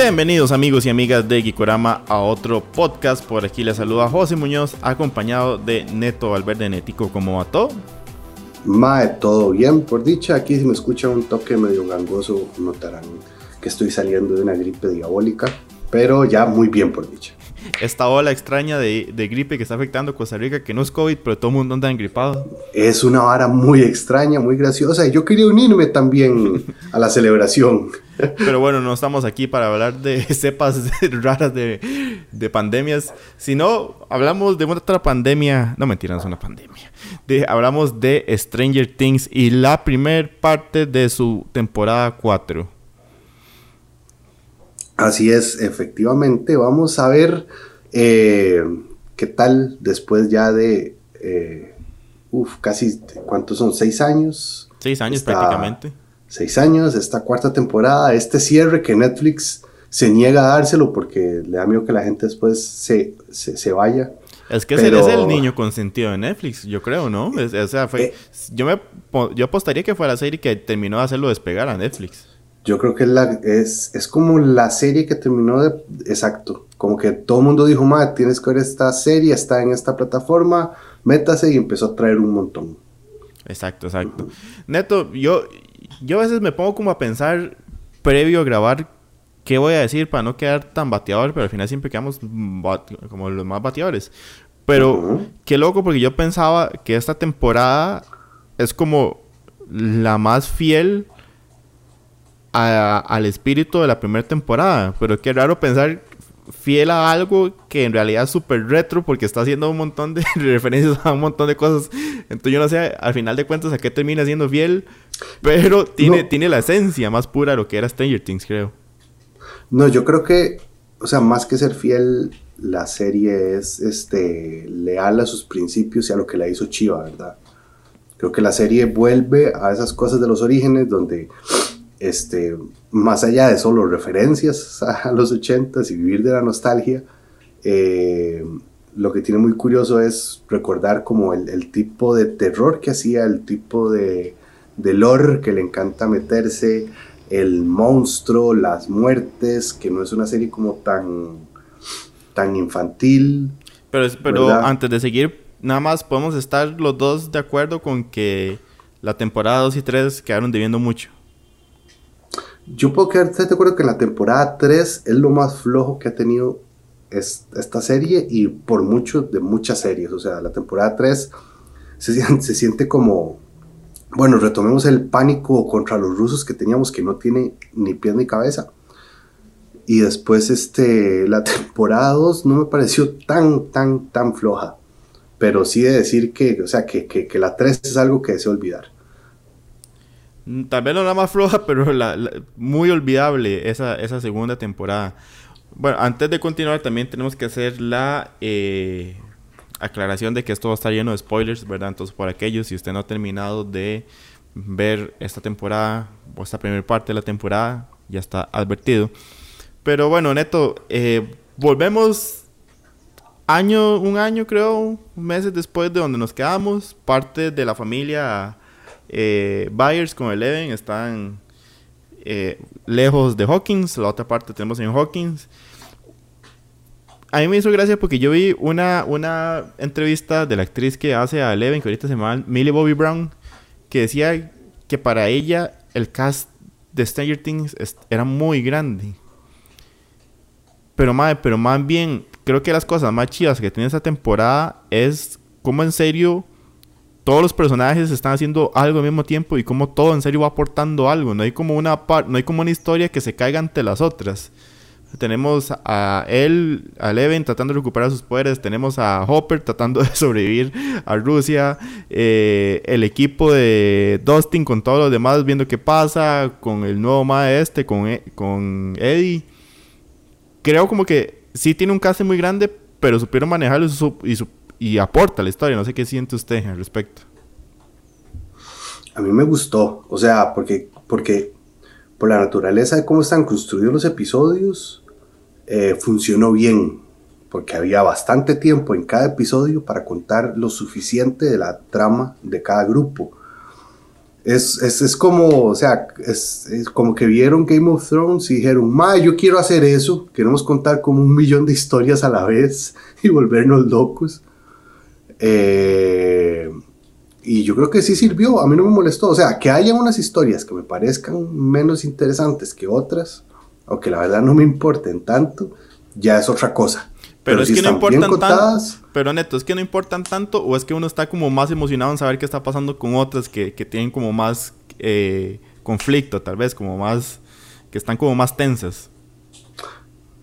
Bienvenidos amigos y amigas de Gikorama a otro podcast. Por aquí les saluda José Muñoz, acompañado de Neto Valverde Netico. ¿Cómo va todo? Mae, todo bien, por dicha. Aquí si me escucha un toque medio gangoso, notarán que estoy saliendo de una gripe diabólica, pero ya muy bien, por dicha. Esta ola extraña de, gripe que está afectando a Costa Rica, que no es COVID, pero todo el mundo anda engripado. Es una vara muy extraña, muy graciosa, y yo quería unirme también a la celebración. Pero bueno, no estamos aquí para hablar de cepas raras de, de pandemias, sino hablamos de otra pandemia, no mentira, no es una pandemia, de, hablamos de Stranger Things y la primer parte de su temporada 4. Así es, efectivamente, vamos a ver eh, qué tal después ya de, eh, uff, casi, ¿cuántos son? ¿Seis años? Seis años prácticamente. Seis años, esta cuarta temporada, este cierre que Netflix se niega a dárselo porque le da miedo que la gente después se, se, vaya. Es que ese es el niño consentido de Netflix, yo creo, ¿no? o sea, fue, eh. yo, me, yo apostaría que fue la serie que terminó de hacerlo despegar a Netflix. Yo creo que es, la, es, es como la serie que terminó de... Exacto. Como que todo el mundo dijo, ma, tienes que ver esta serie, está en esta plataforma, métase y empezó a traer un montón. Exacto, exacto. Neto, yo, yo a veces me pongo como a pensar previo a grabar qué voy a decir para no quedar tan bateador, pero al final siempre quedamos como los más bateadores. Pero qué loco porque yo pensaba que esta temporada es como la más fiel al espíritu de la primera temporada. Pero qué raro pensar fiel a algo que en realidad es súper retro porque está haciendo un montón de referencias a un montón de cosas. Entonces yo no sé al final de cuentas a qué termina siendo fiel, pero tiene, tiene la esencia más pura de lo que era Stranger Things, creo. No, yo creo que, o sea, más que ser fiel, la serie es este, leal a sus principios y a lo que la hizo Chiva, ¿verdad? Creo que la serie vuelve a esas cosas de los orígenes donde este, más allá de solo referencias a los 80 y vivir de la nostalgia, eh, lo que tiene muy curioso es recordar como el, tipo de terror que hacía, el tipo de, de lore que le encanta meterse, el monstruo, las muertes, que no es una serie como tan, tan infantil. Pero, pero antes de seguir, nada más podemos estar los dos de acuerdo con que la temporada 2 y 3 quedaron debiendo mucho. Yo puedo quedar de acuerdo que la temporada 3 es lo más flojo que ha tenido esta serie y por mucho de muchas series. O sea, la temporada 3 se, se siente como, bueno, retomemos el pánico contra los rusos que teníamos que no tiene ni pies ni cabeza. Y después este, la temporada 2 no me pareció tan, tan, tan floja. Pero sí de decir que, o sea, que, que la 3 es algo que deseo olvidar. Tal vez no la más floja, pero la, muy olvidable esa, esa segunda temporada. Bueno, antes de continuar también tenemos que hacer la eh, aclaración de que esto va a estar lleno de spoilers, ¿verdad? Entonces, por aquellos, si usted no ha terminado de ver esta temporada o esta primera parte de la temporada, ya está advertido. Pero bueno, Neto, eh, volvemos año, un año creo, meses después de donde nos quedamos, parte de la familia eh, Byers con Eleven están eh, lejos de Hawkins. La otra parte tenemos en Hawkins. A mí me hizo gracia porque yo vi una, una entrevista de la actriz que hace a Eleven, que ahorita se llama Millie Bobby Brown, que decía que para ella el cast de Stranger Things era muy grande. Pero, más, pero más bien, creo que las cosas más chidas que tiene esta temporada es como en serio todos los personajes están haciendo algo al mismo tiempo y como todo en serio va aportando algo. No hay como una no hay como una historia que se caiga ante las otras. Tenemos a él, a Leven tratando de recuperar sus poderes. Tenemos a Hopper tratando de sobrevivir a Rusia. Eh, el equipo de Dustin con todos los demás viendo qué pasa. Con el nuevo mae este, con, e, con Eddie. Creo como que sí tiene un cast muy grande, pero supieron manejarlo y, su, y aporta la historia. No sé qué siente usted al respecto. A mí me gustó, o sea, porque, porque por la naturaleza de cómo están construidos los episodios, eh, funcionó bien, porque había bastante tiempo en cada episodio para contar lo suficiente de la trama de cada grupo. Es, es, es, como, o sea, es, es, como que vieron Game of Thrones y dijeron, ma, yo quiero hacer eso, queremos contar como un millón de historias a la vez y volvernos locos. Eh, y yo creo que sí sirvió, a mí no me molestó. O sea, que haya unas historias que me parezcan menos interesantes que otras, o que la verdad no me importen tanto, ya es otra cosa. Pero, es que no importan tanto. Pero neto, es que no importan tanto o es que uno está como más emocionado en saber qué está pasando con otras que, que tienen como más eh, conflicto, tal vez, como más. que están como más tensas.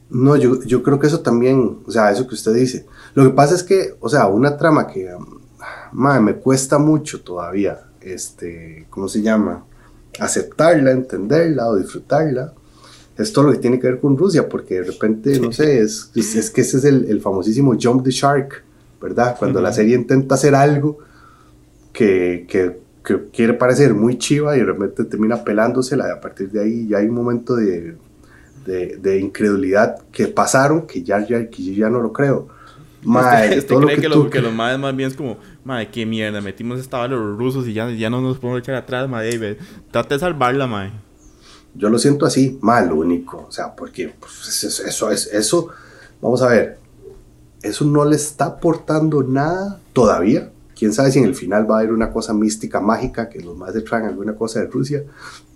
No, yo, yo creo que eso también, o sea, eso que usted dice. Lo que pasa es que, o sea, una trama que madre, me cuesta mucho todavía, este, ¿cómo se llama? Aceptarla, entenderla o disfrutarla. Es todo lo que tiene que ver con Rusia, porque de repente, no sé, es, es, que ese es el, el, famosísimo Jump the Shark, ¿verdad? Cuando la serie intenta hacer algo que, que, que, quiere parecer muy chiva y de repente termina pelándosela, y a partir de ahí ya hay un momento de, de, de incredulidad que pasaron que ya, ya, que yo ya no lo creo. Mae, ¿Usted, cree que, lo, que, los madres más bien es como, madre, qué mierda, metimos esta bala los rusos y ya, ya no nos podemos echar atrás, madre, trate de salvarla, madre. Yo lo siento así, mal, lo único, o sea, porque pues, eso, es, eso, vamos a ver, eso no le está aportando nada todavía. Quién sabe si en el final va a haber una cosa mística, mágica, que los madres traen alguna cosa de Rusia,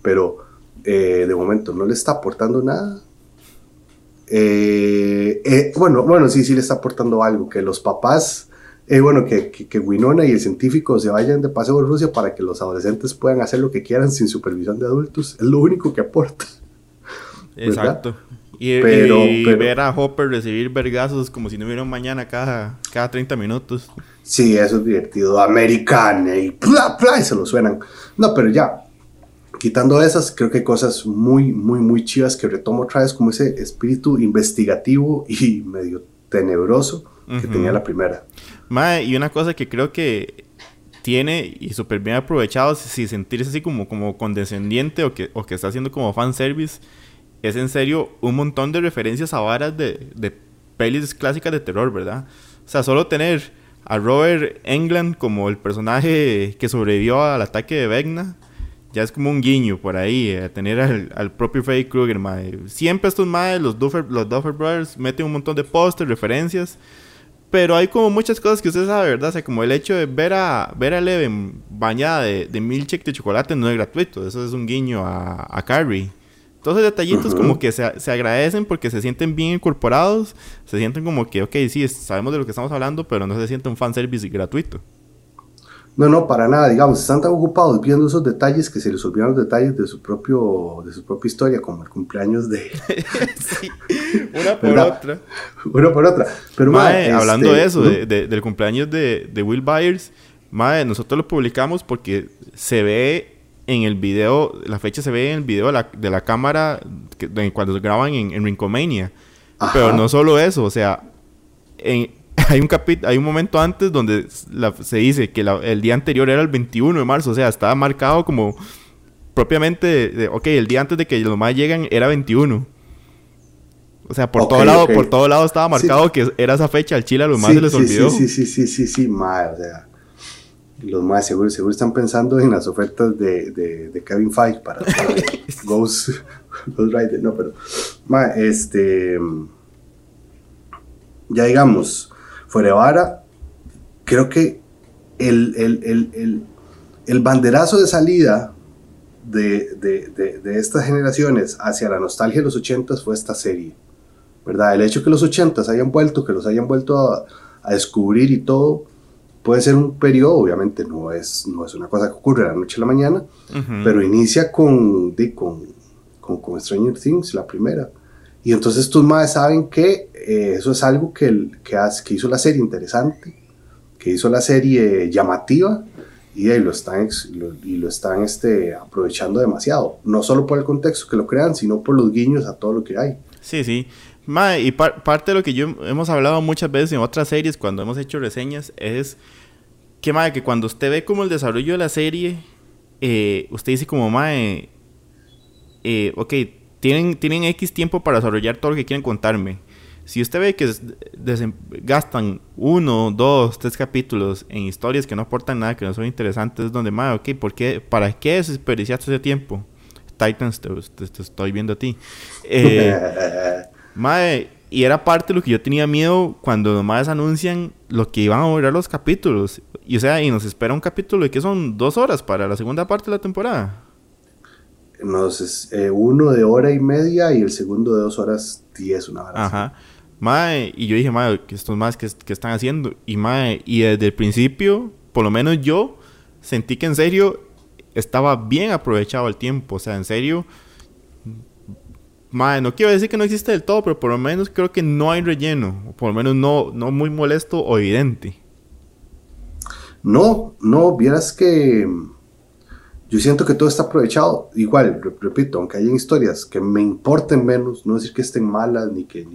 pero eh, de momento no le está aportando nada eh, eh, bueno, bueno, sí, sí le está aportando algo, que los papás, eh, bueno, que, que, Winona y el científico se vayan de paseo a Rusia para que los adolescentes puedan hacer lo que quieran sin supervisión de adultos, es lo único que aporta. Exacto. Y, pero, ver a Hopper recibir vergazos como si no hubiera un mañana cada, cada 30 minutos. Sí, eso es divertido. Americana y bla, bla, y se lo suenan. No, pero ya, quitando esas, creo que hay cosas muy, muy, muy chivas que retomo otra vez como ese espíritu investigativo y medio tenebroso que tenía la primera. Mae, y una cosa que creo que tiene y súper bien aprovechado, si sentirse así como, como condescendiente o que, o que está haciendo como fanservice, es en serio un montón de referencias a varas de, de pelis clásicas de terror, ¿verdad? O sea, solo tener a Robert Englund como el personaje que sobrevivió al ataque de Vecna ya es como un guiño por ahí, a tener al, propio Freddy Krueger, Siempre estos madres, los Duffer, los Duffer Brothers, meten un montón de pósters, referencias. Pero hay como muchas cosas que usted sabe, ¿verdad? O sea, como el hecho de ver a, ver a Eleven bañada de, de milkshake de chocolate no es gratuito. Eso es un guiño a, a Carrie. Entonces detallitos como que se, se, agradecen porque se sienten bien incorporados. Se sienten como que, ok, sí, sabemos de lo que estamos hablando, pero no se siente un fanservice gratuito. No, no, para nada, digamos, están tan ocupados viendo esos detalles que se les olvidan los detalles de su propio de su propia historia, como el cumpleaños de sí, una por otra. Una por otra. Pero mae, hablando de eso, de, del cumpleaños de, de Will Byers, mae, nosotros lo publicamos porque se ve en el video, la fecha se ve en el video de la, de la cámara que, cuando se graban en, en Rincomania. Pero no solo eso, o sea, en, hay un hay un momento antes donde se dice que el día anterior era el 21 de marzo, o sea, estaba marcado como propiamente, de, ok, el día antes de que los más llegan era 21. O sea, por todo lado, por todo lado estaba marcado que era esa fecha, al Chile a los más se les olvidó. Sí, sí, sí, sí, sí, o sea, los más seguro, seguro están pensando en las ofertas de, de, Kevin Feige para, Ghost, Rider, no, pero, ma, este, ya digamos, Fuera creo que el, el, banderazo de salida de, de, estas generaciones hacia la nostalgia de los 80 fue esta serie. ¿Verdad? El hecho que los 80 hayan vuelto, que los hayan vuelto a, descubrir y todo, puede ser un periodo, obviamente no es, no es una cosa que ocurre de la noche a la mañana, pero inicia con, con, con, con Stranger Things, la primera. Y entonces tus madres saben que eh, eso es algo que, que, que, hizo la serie interesante, que hizo la serie llamativa y, lo están, y lo están este, aprovechando demasiado. No solo por el contexto que lo crean, sino por los guiños a todo lo que hay. Sí, sí. y parte de lo que yo hemos hablado muchas veces en otras series cuando hemos hecho reseñas es que, madre, que cuando usted ve como el desarrollo de la serie, eh, usted dice como, madre, eh, ok, tienen, tienen X tiempo para desarrollar todo lo que quieren contarme Si usted ve que gastan uno, dos, tres capítulos en historias que no aportan nada, que no son interesantes, es donde, madre, ok, ¿por qué, ¿para qué desperdiciaste ese tiempo? Titans, te, estoy viendo a ti. Eh, madre, y era parte de lo que yo tenía miedo cuando nomás anuncian lo que iban a borrar los capítulos. Y o sea, y nos espera un capítulo de que son dos horas para la segunda parte de la temporada. Nos, eh, uno de hora y media y el segundo de dos horas diez, una hora. Ajá. Mae, y yo dije, mae, estos más que, que, están haciendo. Y mae, y desde el principio, por lo menos yo, sentí que en serio estaba bien aprovechado el tiempo. O sea, en serio, mae, no quiero decir que no existe del todo, pero por lo menos creo que no hay relleno. O por lo menos no, no muy molesto o evidente. No, no, vieras que yo siento que todo está aprovechado. Igual, repito, aunque hayan historias que me importen menos, no decir que estén malas ni que,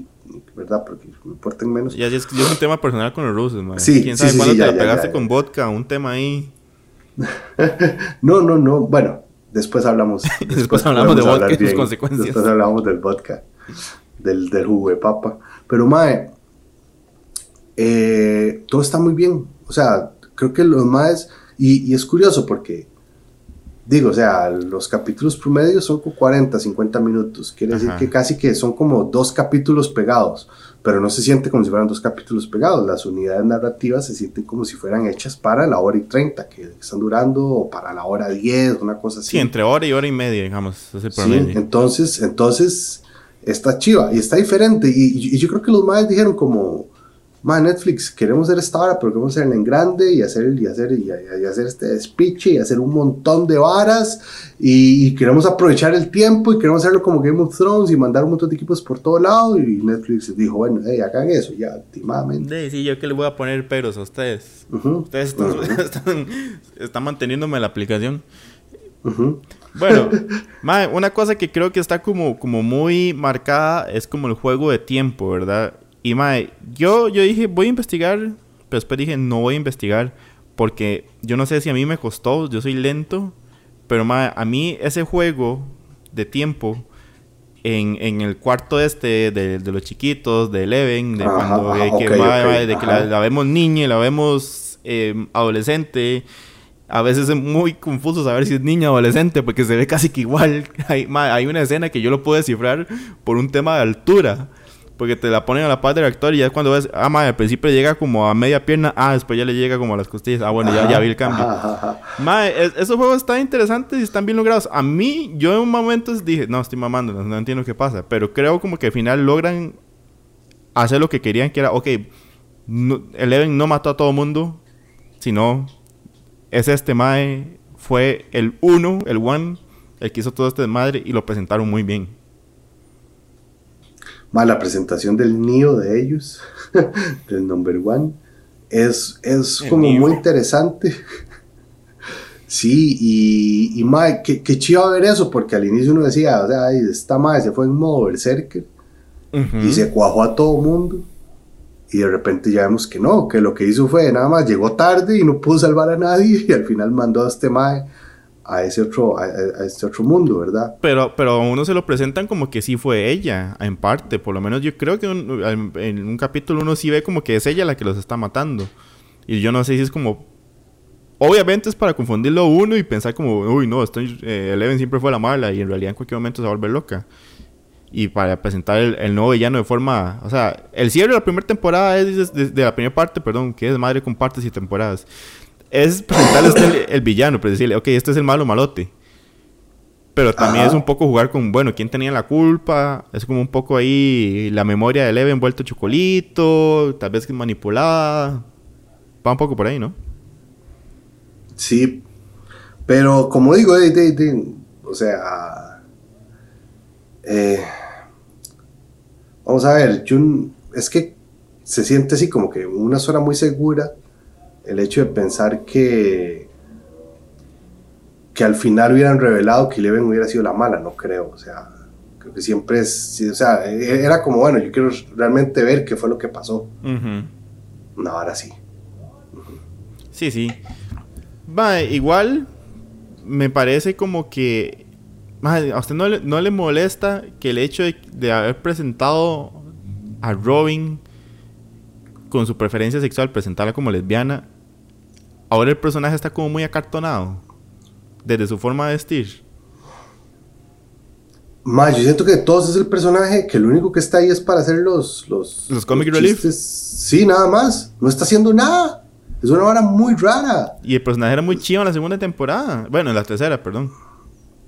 ¿verdad? Porque me importen menos. Ya, es, es un tema personal con los rusos, man. Sí, ¿Quién sabe sí, cuándo te la pegaste con vodka? Un tema ahí. no, no, no. Bueno, después hablamos. Después, hablamos de vodka y sus consecuencias. Después hablamos del vodka, del, del jugo de papa. Pero, Mae, eh, todo está muy bien. O sea, creo que los. Y, y es curioso porque digo, o sea, los capítulos promedio son como 40, 50 minutos. Quiere decir que casi que son como dos capítulos pegados, pero no se siente como si fueran dos capítulos pegados. Las unidades narrativas se sienten como si fueran hechas para la hora y 30 que están durando, o para la hora 10, una cosa así. Sí, entre hora y hora y media, digamos, es el promedio. Sí, entonces, entonces está chiva y está diferente. Y, y yo creo que los madres dijeron como ma, Netflix, queremos hacer esta hora, pero queremos hacerla en grande y hacer, y hacer, y, hacer este despiche y hacer un montón de varas y, queremos aprovechar el tiempo y queremos hacerlo como Game of Thrones y mandar un montón de equipos por todo lado y Netflix dijo, bueno, hey, hagan eso ya, últimamente. Sí, sí, yo que le voy a poner peros a ustedes. Ustedes están, manteniéndome la aplicación. Bueno, una cosa que creo que está como, como muy marcada es como el juego de tiempo, ¿verdad? Y mae, yo, yo dije, voy a investigar, pero después dije, no voy a investigar, porque yo no sé si a mí me costó, yo soy lento, pero mae, a mí ese juego de tiempo en, en el cuarto este de, de, los chiquitos, de Eleven, de cuando que, de que la, vemos niña y la vemos eh, adolescente. A veces es muy confuso saber si es niña o adolescente porque se ve casi que igual. Hay, hay una escena que yo lo puedo descifrar por un tema de altura. Porque te la ponen a la par del actor y ya cuando ves, ah, madre, al principio llega como a media pierna, ah, después ya le llega como a las costillas. Ah, bueno, ya, ya vi el cambio. Madre, esos juegos están interesantes y están bien logrados. A mí, yo en un momento dije, no, estoy mamando, no, entiendo qué pasa. Pero creo como que al final logran hacer lo que querían, que era, ok, Eleven no mató a todo mundo, sino es este Mae, fue el uno, el one, el que hizo todo este desmadre y lo presentaron muy bien más la presentación del NIO de ellos, del number one, es, es como muy interesante. sí, y, y mae, qué, qué chido ver eso, porque al inicio uno decía, o sea, esta madre se fue en modo berserker y se cuajó a todo mundo. Y de repente ya vemos que no, que lo que hizo fue nada más llegó tarde y no pudo salvar a nadie y al final mandó a este mae a ese otro, a, este otro mundo, ¿verdad? Pero, pero a uno se lo presentan como que sí fue ella, en parte. Por lo menos yo creo que en un capítulo uno sí ve como que es ella la que los está matando. Y yo no sé si es como... Obviamente es para confundirlo uno y pensar como, uy, no, estoy, eh, Eleven siempre fue la mala y en realidad en cualquier momento se va a volver loca. Y para presentar el, nuevo villano de forma... O sea, el cierre de la primera temporada es de la primera parte, perdón, que es madre con partes y temporadas es presentarle usted el, villano, pero decirle, ok, este es el malo malote. Pero también es un poco jugar con, bueno, quién tenía la culpa. Es como un poco ahí la memoria de Leve envuelto chocolito, tal vez manipulada. Va un poco por ahí, ¿no? Sí. Pero como digo, o sea. Eh, vamos a ver, es que se siente así como que una zona muy segura el hecho de pensar que que al final hubieran revelado que Eleven hubiera sido la mala, no creo, o sea, creo que siempre es, o sea, e-, era como, bueno, yo quiero realmente ver qué fue lo que pasó. No, ahora sí. Sí, sí. Va, igual me parece como que a usted no le, no le molesta que el hecho de, haber presentado a Robin con su preferencia sexual presentarla como lesbiana, ahora el personaje está como muy acartonado desde su forma de vestir. Más, yo siento que todos es el personaje que lo único que está ahí es para hacer los los, los comic relief. Sí, nada más. No está haciendo nada. Es una hora muy rara. Y el personaje era muy chido en la segunda temporada. Bueno, en la tercera, perdón.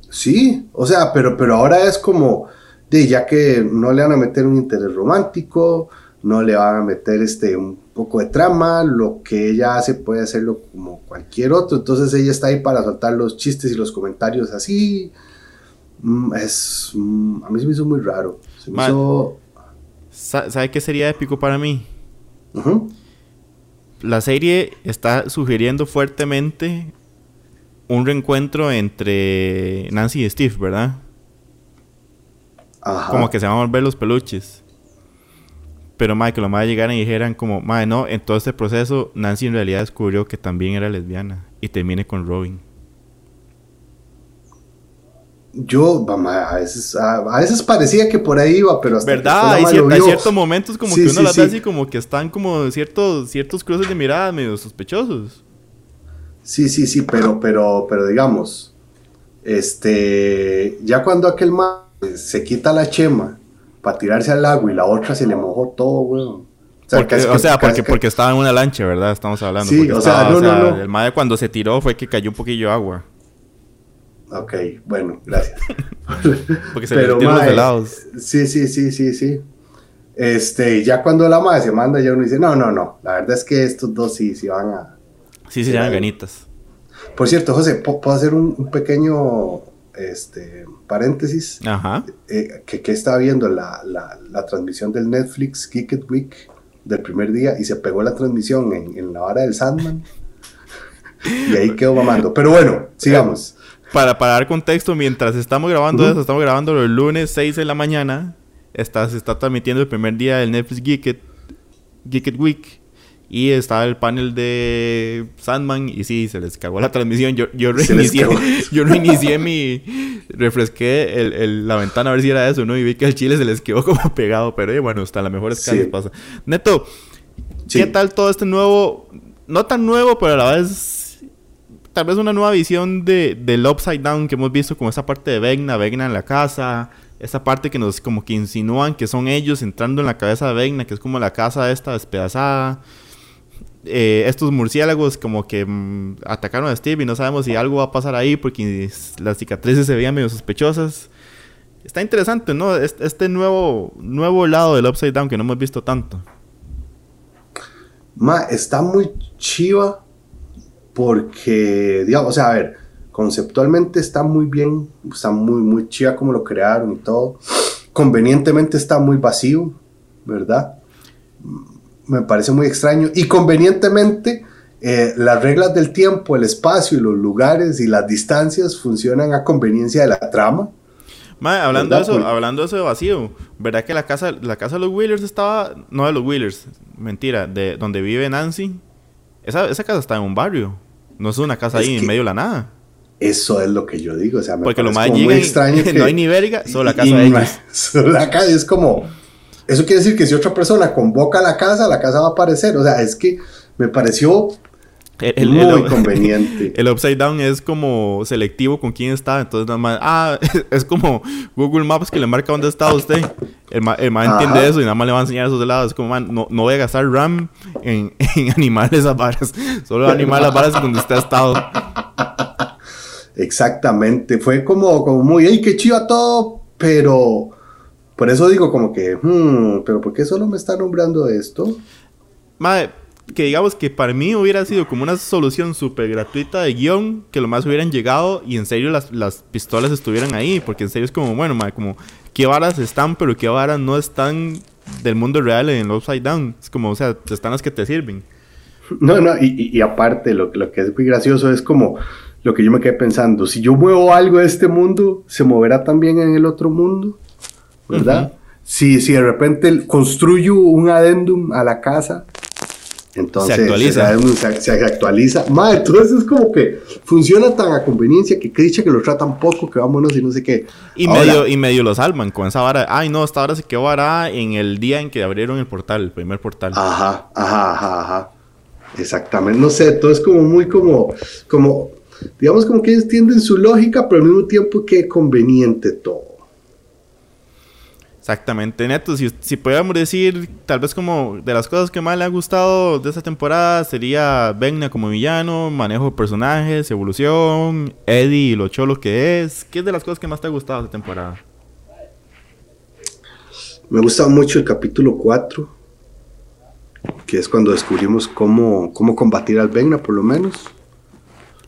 Sí, o sea, pero, pero ahora es como, de ya que no le van a meter un interés romántico, no le van a meter este un poco de trama, lo que ella hace puede hacerlo como cualquier otro, entonces ella está ahí para soltar los chistes y los comentarios así. Mm, es, mm, a mí se me hizo muy raro. Se me hizo... ¿Sabe qué sería épico para mí? La serie está sugiriendo fuertemente un reencuentro entre Nancy y Steve, ¿verdad? Ajá. Como que se van a volver los peluches. Pero, madre, que los madres llegaran y dijeran como, madre, no, en todo este proceso Nancy en realidad descubrió que también era lesbiana y termine con Robin. Yo, mamá, a veces, a, veces parecía que por ahí iba, pero hasta ¿Verdad? hay, ciertos momentos como que uno las ve así como que están como ciertos, ciertos cruces de mirada medio sospechosos. Sí, sí, sí, pero, pero, pero digamos, este, ya cuando aquel man se quita la chema para tirarse al agua y la otra se le mojó todo, weón. O sea, porque, o sea porque, porque, estaba en una lancha, ¿verdad? Estamos hablando. Sí, o, sea, no, no, no. El madre cuando se tiró fue que cayó un poquillo de agua. Ok, bueno, gracias. porque se le los helados. Sí, sí, sí, sí, sí. Este, ya cuando la madre se manda, ya uno dice, no, no, no. La verdad es que estos dos sí, sí van a Sí, se llaman ganitas. Por cierto, José, ¿puedo hacer un, pequeño este, paréntesis? Ajá. Eh, que, que, estaba viendo la, la, transmisión del Netflix Geeked Week del primer día y se pegó la transmisión en, en la hora del Sandman. y ahí quedó mamando. Pero bueno, sigamos. Para, para dar contexto, mientras estamos grabando eso, estamos grabando el lunes 6 de la mañana. Está, se está transmitiendo el primer día del Netflix Geeked, Geeked Week. Y estaba el panel de Sandman y sí, se les cagó la transmisión. Yo, yo reinicié, yo reinicié mi... Refresqué el, la ventana a ver si era eso, ¿no? Y vi que el chile se les quedó como pegado. Pero eh, bueno, hasta la mejor escala pasa. Neto, ¿qué tal todo este nuevo... No tan nuevo, pero a la vez... Tal vez una nueva visión de, del Upside Down que hemos visto como esa parte de Vegna, Vegna en la casa... Esa parte que nos como que insinúan que son ellos entrando en la cabeza de Vegna, que es como la casa esta despedazada. Eh, estos murciélagos como que mm, atacaron a Steve y no sabemos si algo va a pasar ahí porque las cicatrices se veían medio sospechosas. Está interesante, ¿no? Este, nuevo, nuevo lado del Upside Down que no hemos visto tanto. Ma, está muy chiva porque, digamos, o sea, a ver, conceptualmente está muy bien, está muy, muy chiva como lo crearon y todo. Convenientemente está muy vacío, ¿verdad? Me parece muy extraño. Y convenientemente, eh, las reglas del tiempo, el espacio y los lugares y las distancias funcionan a conveniencia de la trama. hablando, de eso, hablando de eso de vacío, ¿verdad que la casa, la casa de los Wheelers estaba, no de los Wheelers, mentira, de donde vive Nancy? Esa, esa casa está en un barrio, no es una casa ahí en medio de la nada. Eso es lo que yo digo, o sea, me Porque lo más muy extraño que no hay ni verga, solo la casa de ellos. Solo la casa, es como eso quiere decir que si otra persona convoca a la casa, la casa va a aparecer. O sea, es que me pareció muy conveniente. El upside down es como selectivo con quién está. Entonces, nada más. Ah, es como Google Maps que le marca dónde está usted. El man, entiende eso y nada más le va a enseñar esos lados. Es como, man, no, no voy a gastar RAM en, en animar esas varas. Solo animar las varas donde usted ha estado. Exactamente. Fue como, como muy, ¡ay, qué chido todo! Pero por eso digo como que, hmm, pero ¿por qué solo me está nombrando esto? Madre, que digamos que para mí hubiera sido como una solución súper gratuita de guion, que lo más hubieran llegado y en serio las, las pistolas estuvieran ahí, porque en serio es como, bueno, madre, como, ¿qué varas están, pero qué varas no están del mundo real en el Upside Down? Es como, o sea, están las que te sirven. No, no, y, y aparte, lo, lo que es muy gracioso es como lo que yo me quedé pensando, si yo muevo algo de este mundo, ¿se moverá también en el otro mundo? ¿Verdad? si, si de repente construyo un adendum a la casa, Entonces, Se actualiza. Se, se actualiza. Madre, entonces es como que funciona tan a conveniencia que dicha que lo tratan poco, que vámonos y no sé qué. Y Ahora, medio, y medio lo salvan con esa vara. Ay, no, esta vara se quedó varada en el día en que abrieron el portal, el primer portal. Ajá, ajá, ajá, ajá. Exactamente. No sé, todo es como muy como, como, digamos como que ellos tienden su lógica, pero al mismo tiempo que conveniente todo. Exactamente, Neto. Si, si pudiéramos decir, tal vez como de las cosas que más le ha gustado de esta temporada sería Vecna como villano, manejo de personajes, evolución, Eddie y lo cholo que es. ¿Qué es de las cosas que más te ha gustado de esta temporada? Me gusta mucho el capítulo 4, que es cuando descubrimos cómo, cómo combatir al Vecna, por lo menos.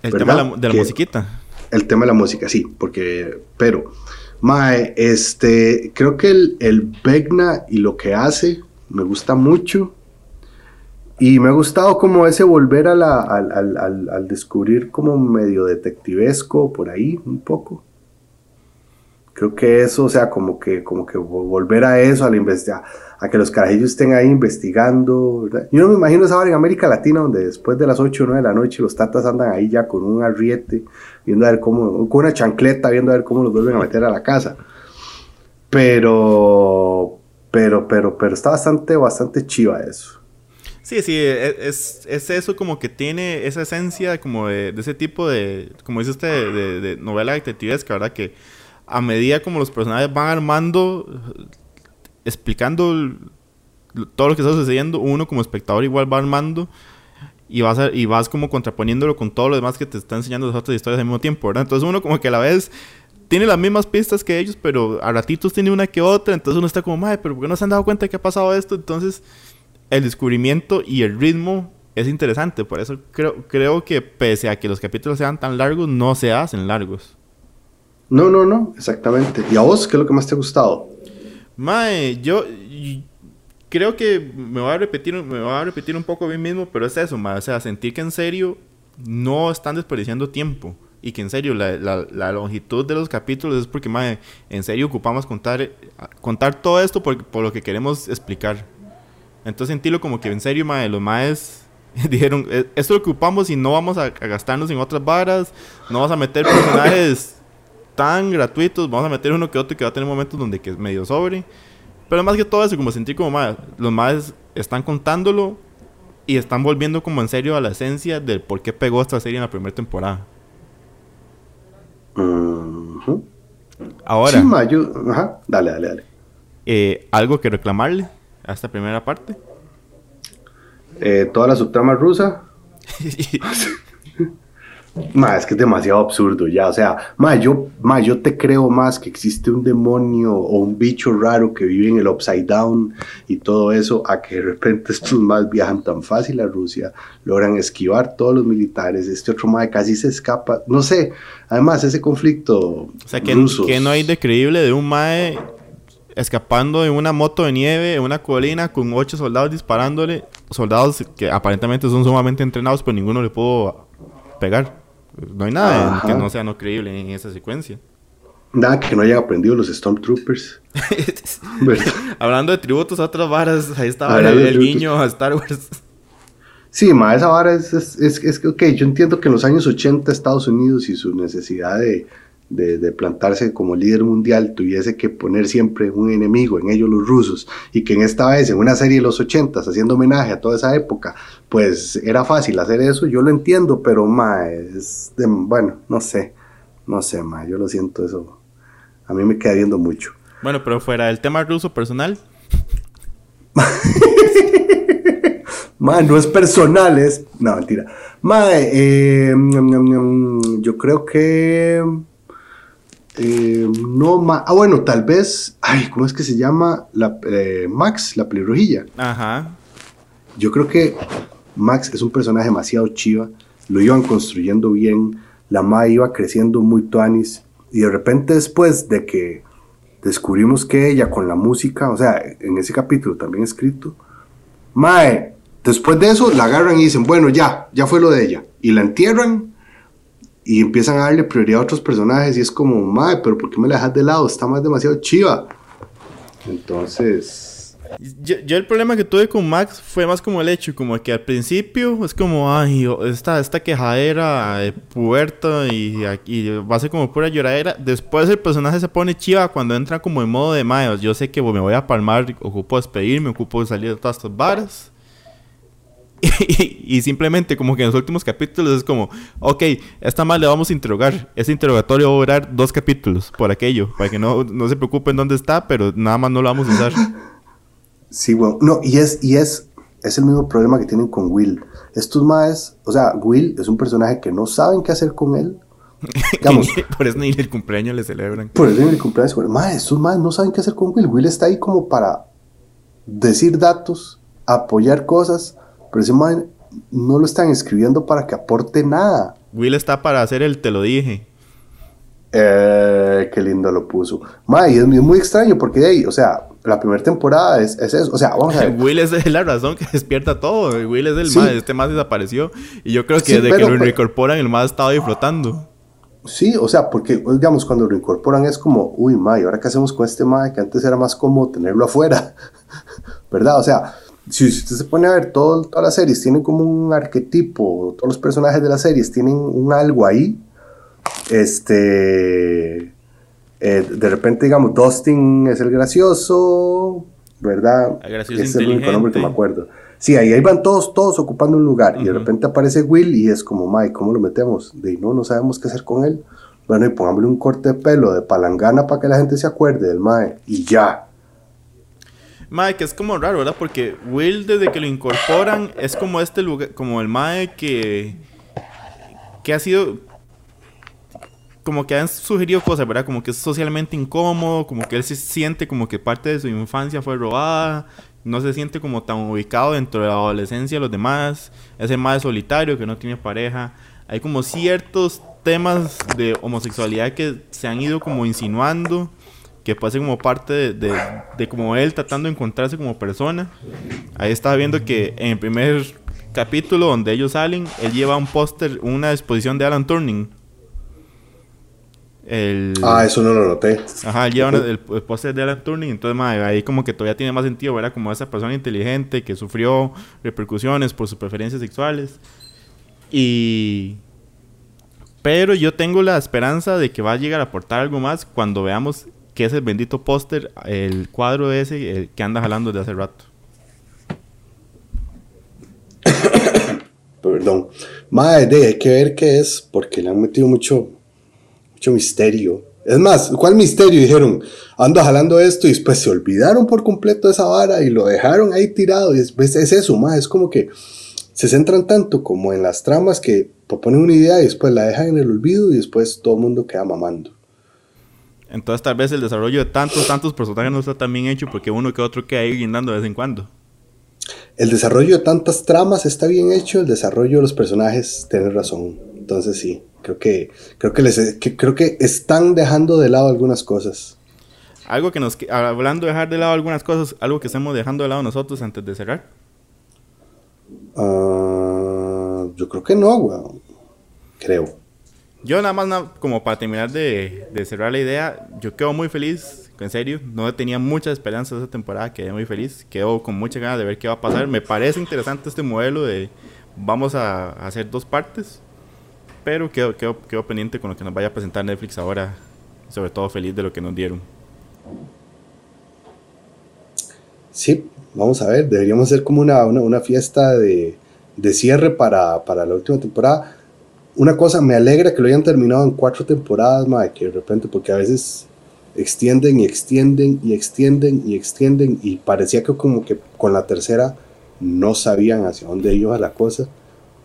El ¿Verdad? tema de la, de la musiquita. El tema de la música, sí, porque, pero, Mae, este, creo que el, el Vecna y lo que hace me gusta mucho. Y me ha gustado como ese volver a la, al, al- al- al descubrir como medio detectivesco por ahí, un poco. Creo que eso, o sea, como que, como que vo- volver a eso, a la investiga, a que los carajillos estén ahí investigando. Yo no me imagino esa hora en América Latina donde después de las 8 o 9 de la noche los tatas andan ahí ya con un arriete, viendo a ver cómo, con una chancleta, viendo a ver cómo los vuelven a meter a la casa. Pero, pero, pero, pero está bastante, bastante chiva eso. Sí, sí, e- es, es eso como que tiene esa esencia como de, de ese tipo de, como dice usted, de, de novela detectivesca, ¿verdad? Que a medida como los personajes van armando, explicando todo lo que está sucediendo, uno como espectador igual va armando y vas, y vas como contraponiéndolo con todo lo demás que te está enseñando las otras historias al mismo tiempo, ¿verdad? Entonces uno como que a la vez tiene las mismas pistas que ellos, pero a ratitos tiene una que otra, entonces uno está como, madre, pero ¿por qué no se han dado cuenta que ha pasado esto? Entonces el descubrimiento y el ritmo es interesante. Por eso creo, creo que pese a que los capítulos sean tan largos, no se hacen largos. No, no, no, exactamente. ¿Y a vos qué es lo que más te ha gustado? Mae, yo creo que me voy a repetir, me voy a repetir un poco a mí mismo, pero es eso, mae. O sea, sentir que en serio no están desperdiciando tiempo. Y que en serio la, la- la longitud de los capítulos es porque, mae, en serio ocupamos contar, contar todo esto por, por lo que queremos explicar. Entonces sentirlo como que en serio, mae, los maes dijeron, "E- esto lo ocupamos y no vamos a, a gastarnos en otras varas, no vamos a meter personajes tan gratuitos, vamos a meter uno que otro que va a tener momentos donde que es medio sobre. Pero más que todo eso, como sentir como mae, los maes están contándolo y están volviendo como en serio a la esencia del por qué pegó esta serie en la primera temporada. Ahora, Sí, ma, yo- ajá, dale, dale, dale. eh, algo que reclamarle a esta primera parte. Eh, toda la subtrama rusa, Ma, es que es demasiado absurdo ya, o sea, ma, yo, ma, yo te creo más que existe un demonio o un bicho raro que vive en el Upside Down y todo eso, a que de repente estos más viajan tan fácil a Rusia, logran esquivar todos los militares, este otro ma casi se escapa, no sé, además ese conflicto O sea, que, rusos- que no hay de creíble de un mae escapando en una moto de nieve en una colina con ocho soldados disparándole. Soldados que aparentemente son sumamente entrenados, pero ninguno le pudo pegar. No hay nada Ajá. que no sea no creíble en esa secuencia. Nada que no hayan aprendido los Stormtroopers, ¿verdad? Hablando de tributos a otras varas, ahí estaba Hablando el, tributos. guiño a Star Wars. Sí, ma, esa vara es, es, es, es ok, yo entiendo que en los años 80 Estados Unidos y su necesidad de, de, de plantarse como líder mundial tuviese que poner siempre un enemigo, en ellos los rusos, y que en esta vez, en una serie de los 80 haciendo homenaje a toda esa época, pues era fácil hacer eso, yo lo entiendo, pero ma, es de- bueno, no sé, no sé, ma, yo lo siento eso, a mí me queda viendo mucho. Bueno, pero fuera del tema ruso personal, Ma, no es personal, es. No, mentira. Ma, eh, ñam, ñam, ñam, yo creo que. Eh, no, ma. Ah, bueno, tal vez. Ay, ¿cómo es que se llama? La, eh, Max, la pelirrojilla. ajá. Yo creo que Max es un personaje demasiado chiva. Lo iban construyendo bien. La ma iba creciendo muy tuanis. Y de repente, después de que descubrimos que ella con la música, o sea, en ese capítulo también escrito, Mae, después de eso la agarran y dicen, bueno, ya, ya fue lo de ella. Y la entierran y empiezan a darle prioridad a otros personajes. Y es como, Mae, pero ¿por qué me la dejas de lado? Está más demasiado chiva. Entonces, Yo, yo, el problema que tuve con Max fue más como el hecho, como que al principio es como, ay, esta, esta quejadera de puerta y, y va a ser como pura lloradera. Después el personaje se pone chiva cuando entra como en modo de mayos. Yo sé que me voy a palmar, ocupo despedirme, ocupo salir de todas estas varas. Y, simplemente como que en los últimos capítulos es como, ok, esta más le vamos a interrogar. Ese interrogatorio va a durar dos capítulos por aquello, para que no, no se preocupen dónde está, pero nada más no lo vamos a usar. Sí, bueno, no, y es, y es, es el mismo problema que tienen con Will. Estos más, o sea, Will es un personaje que no saben qué hacer con él. por eso ni el cumpleaños le celebran. Por eso ni el cumpleaños. Más, estos más no saben qué hacer con Will. Will está ahí como para decir datos, apoyar cosas, pero ese man no lo están escribiendo para que aporte nada. Will está para hacer el te lo dije. Eh, qué lindo lo puso. Ma, y es muy extraño porque, hey, o sea, la primera temporada es, es, eso. O sea, vamos a ver. Will es la razón que despierta todo. Will es el más, este más desapareció. Y yo creo que desde que lo reincorporan, el más estaba ahí flotando. Sí, o sea, porque, digamos, cuando lo incorporan es como, uy, ma, ¿y ahora qué hacemos con este ma? Que antes era más como tenerlo afuera. ¿Verdad? O sea, si usted se pone a ver todo, todas las series, tienen como un arquetipo, todos los personajes de las series tienen un algo ahí. Este. Eh, de repente, digamos, Dustin es el gracioso, ¿verdad? El gracioso es el único nombre que me acuerdo. Sí, ahí, ahí van todos, todos ocupando un lugar. Y de repente aparece Will y es como, Mike, ¿cómo lo metemos? De no, no sabemos qué hacer con él. Bueno, y pongámosle un corte de pelo de palangana para que la gente se acuerde del Mae. Y ya. Mae, que es como raro, ¿verdad? Porque Will, desde que lo incorporan, es como este lugar, como el Mae que. que ha sido. Como que han sugerido cosas, ¿verdad? Como que es socialmente incómodo, como que él se siente como que parte de su infancia fue robada, no se siente como tan ubicado dentro de la adolescencia de los demás, ese Mae solitario que no tiene pareja. Hay como ciertos temas de homosexualidad que se han ido como insinuando que pase como parte de, de, como él tratando de encontrarse como persona. Ahí estaba viendo que en el primer capítulo donde ellos salen, él lleva un póster, una exposición de Alan Turning. ah, eso no lo noté. Ajá, él lleva el, póster de Alan Turning, entonces ahí como que todavía tiene más sentido, ¿verdad? Como esa persona inteligente que sufrió repercusiones por sus preferencias sexuales. Y... Pero yo tengo la esperanza de que va a llegar a aportar algo más cuando veamos que es el bendito póster, el cuadro ese que anda jalando desde hace rato. Perdón. Madre, hay que ver qué es, porque le han metido mucho, mucho misterio. Es más, ¿cuál misterio? Dijeron, ando jalando esto y después se olvidaron por completo de esa vara y lo dejaron ahí tirado. Y es eso, más es como que se centran tanto como en las tramas que proponen una idea y después la dejan en el olvido y después todo el mundo queda mamando. Entonces tal vez el desarrollo de tantos, tantos personajes no está tan bien hecho porque uno que otro queda ahí guindando de vez en cuando. El desarrollo de tantas tramas está bien hecho, el desarrollo de los personajes tiene razón. Entonces sí, creo que creo que les creo que están dejando de lado algunas cosas. Algo que nos hablando de dejar de lado algunas cosas, algo que estamos dejando de lado nosotros antes de cerrar. Ah, yo creo que no, weón. Creo. Yo nada más, como para terminar de, cerrar la idea, yo quedo muy feliz, en serio, no tenía mucha esperanza esa temporada, quedé muy feliz, quedo con mucha ganas de ver qué va a pasar. Me parece interesante este modelo de vamos a, hacer dos partes, pero quedo, quedo, pendiente con lo que nos vaya a presentar Netflix ahora, sobre todo feliz de lo que nos dieron. Sí, vamos a ver, deberíamos hacer como una, una, fiesta de, de cierre para, para la última temporada una cosa, me alegra que lo hayan terminado en cuatro temporadas, madre, que de repente, porque a veces extienden y extienden y extienden y extienden y parecía que como que con la tercera no sabían hacia dónde iba la cosa.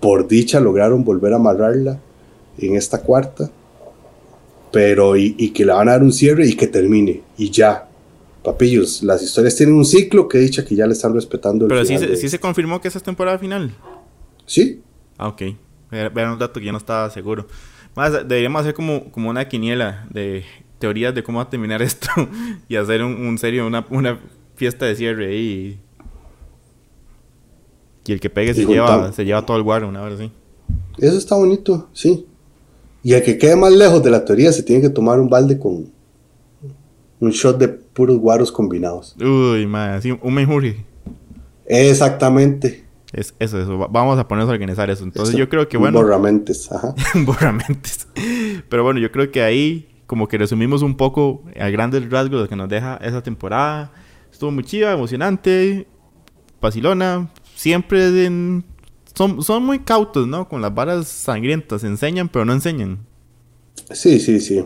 Por dicha lograron volver a amarrarla en esta cuarta, pero y, que le van a dar un cierre y que termine y ya. Papillos, las historias tienen un ciclo que dicha que ya le están respetando. El pero sí, sí se confirmó que esa es temporada final. Sí. Ah, ok. Era un dato que yo no estaba seguro. Más, deberíamos hacer como, como una quiniela de teorías de cómo va a terminar esto y hacer un, serio, una, una, fiesta de cierre ahí. Y, el que pegue se lleva, se lleva todo el guaro, una vez así. Eso está bonito, sí. Y el que quede más lejos de la teoría se tiene que tomar un balde con Un shot de puros guaros combinados. Uy, madre, sí, un menjurje. Exactamente. Es, eso, eso. Vamos a ponernos a organizar eso. Entonces yo creo que bueno. Borramentes, ajá. borramentes. Pero bueno, yo creo que ahí como que resumimos un poco a grandes rasgos lo que nos deja esa temporada. Estuvo muy chiva, emocionante, Barcelona. Siempre en... son, son muy cautos, ¿no? Con las varas sangrientas. Enseñan, pero no enseñan. Sí, sí, sí.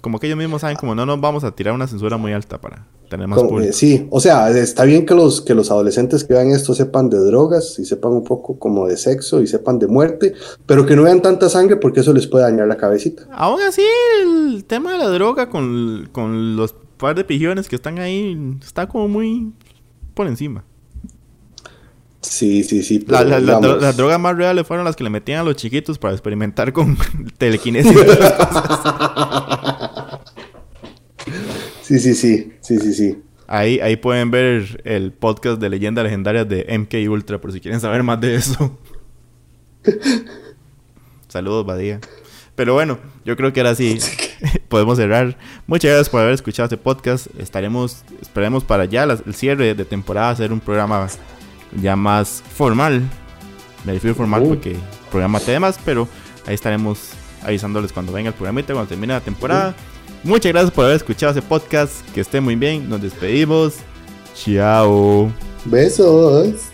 Como que ellos mismos saben, como no nos vamos a tirar una censura muy alta para tener más público. sí, o sea, está bien que los, que los adolescentes que vean esto sepan de drogas y sepan un poco como de sexo y sepan de muerte, pero que no vean tanta sangre porque eso les puede dañar la cabecita. Aún así, el tema de la droga con, con los par de pijones que están ahí está como muy por encima. Sí, sí, sí. las drogas más reales fueron las que le metían a los chiquitos para experimentar con telequinesis. sí, sí, sí, sí, sí, sí. Ahí, ahí pueden ver el podcast de leyendas legendarias de MK Ultra por si quieren saber más de eso. Saludos, Badía. Pero bueno, yo creo que ahora sí podemos cerrar. Muchas gracias por haber escuchado este podcast. Estaremos, esperemos para ya el cierre de temporada hacer un programa ya más formal. Me refiero formal uh. porque programa temas, pero ahí estaremos avisándoles cuando venga el programa y cuando termine la temporada. Uh. Muchas gracias por haber escuchado ese podcast. Que esté muy bien. Nos despedimos. Chao. Besos.